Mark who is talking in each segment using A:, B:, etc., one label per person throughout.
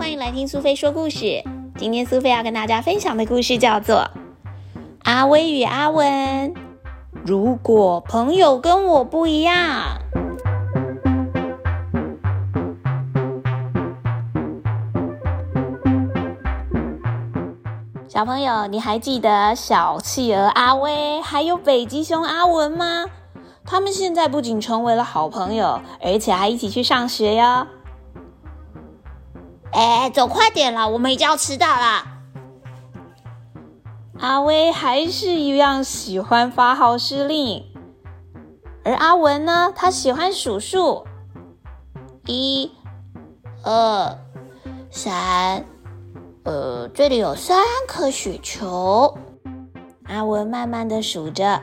A: 欢迎来听苏菲说故事。今天苏菲要跟大家分享的故事叫做《阿威与阿文》。如果朋友跟我不一样，小朋友，你还记得小企鹅阿威还有北极熊阿文吗？他们现在不仅成为了好朋友，而且还一起去上学哟。
B: 哎，走快点啦，我们已经要迟到了。
A: 阿威还是一样喜欢发号施令，而阿文呢，他喜欢数数，
B: 一、二、三，呃，这里有三颗雪球。
A: 阿文慢慢的数着，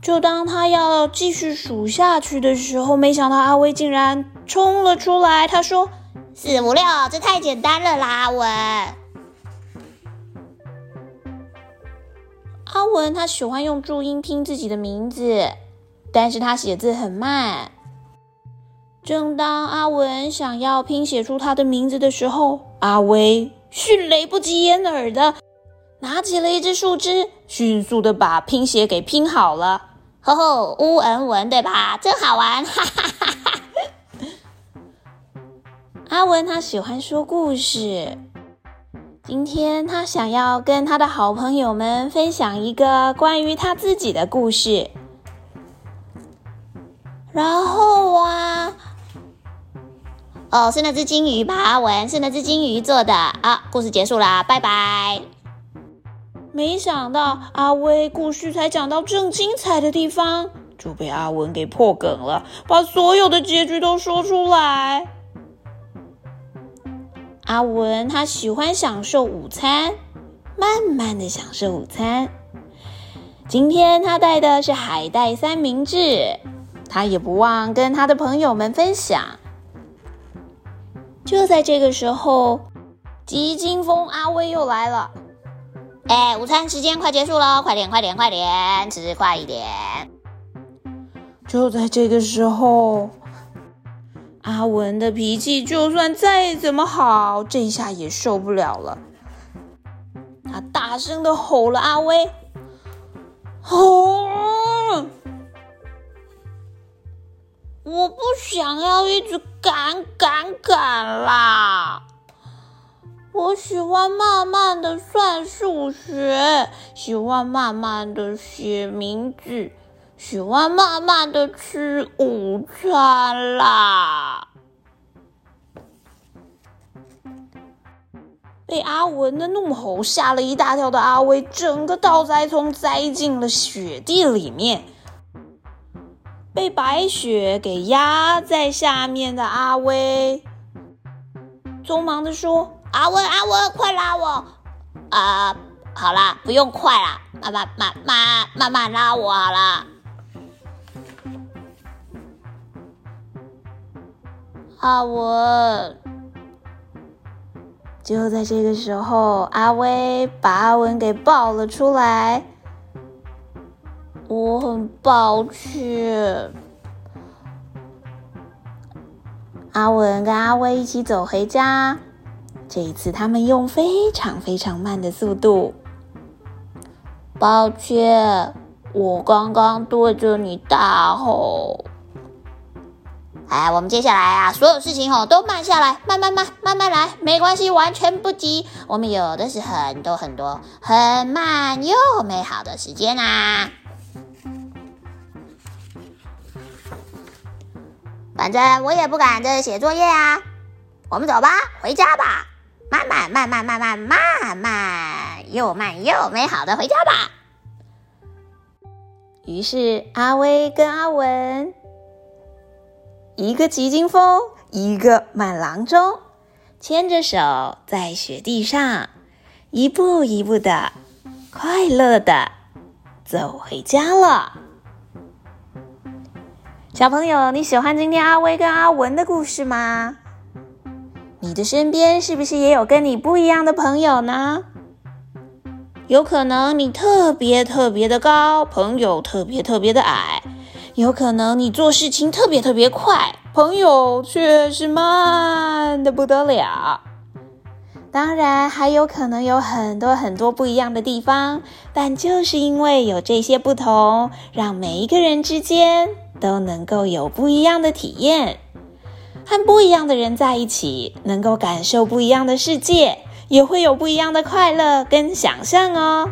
A: 就当他要继续数下去的时候，没想到阿威竟然冲了出来，他说。
B: 四五六，这太简单了啦！阿文，
A: 阿文他喜欢用注音拼自己的名字，但是他写字很慢。正当阿文想要拼写出他的名字的时候，阿威迅雷不及掩耳的拿起了一只树枝，迅速的把拼写给拼好了。
B: 吼吼，乌恩文对吧？真好玩，哈哈哈哈！
A: 阿文他喜欢说故事，今天他想要跟他的好朋友们分享一个关于他自己的故事。
B: 然后啊，哦，是那只金鱼吧？阿文是那只金鱼做的啊。故事结束啦，拜拜。
A: 没想到阿威故事才讲到正精彩的地方，就被阿文给破梗了，把所有的结局都说出来。阿文他喜欢享受午餐，慢慢的享受午餐。今天他带的是海带三明治，他也不忘跟他的朋友们分享。就在这个时候，急惊风阿威又来了。
B: 哎，午餐时间快结束了，快点快点快点，吃快一点。
A: 就在这个时候。阿文的脾气就算再怎么好，这下也受不了了。他大声的吼了：“阿威，吼！我不想要一直赶赶赶啦！我喜欢慢慢的算数学，喜欢慢慢的写名字。”喜欢慢慢的吃午餐啦。被阿文的怒吼吓了一大跳的阿威，整个倒栽葱栽进了雪地里面。被白雪给压在下面的阿威，匆忙的说：“
B: 阿文，阿文，快拉我！啊，好啦，不用快啦，慢慢慢慢慢慢拉我好了。”
A: 阿文，就在这个时候，阿威把阿文给抱了出来。我很抱歉。阿文跟阿威一起走回家，这一次他们用非常非常慢的速度。抱歉，我刚刚对着你大吼。
B: 哎，我们接下来啊，所有事情哦都慢下来，慢慢慢，慢慢来，没关系，完全不急。我们有的是很多很多很慢又美好的时间啊。反正我也不赶着写作业啊。我们走吧，回家吧，慢慢慢慢慢慢慢慢，又慢又美好的回家吧。
A: 于是阿威跟阿文。一个急惊风，一个慢郎中，牵着手在雪地上，一步一步的，快乐的走回家了。小朋友，你喜欢今天阿威跟阿文的故事吗？你的身边是不是也有跟你不一样的朋友呢？有可能你特别特别的高，朋友特别特别的矮。有可能你做事情特别特别快，朋友却是慢的不得了。当然还有可能有很多很多不一样的地方，但就是因为有这些不同，让每一个人之间都能够有不一样的体验。和不一样的人在一起，能够感受不一样的世界，也会有不一样的快乐跟想象哦。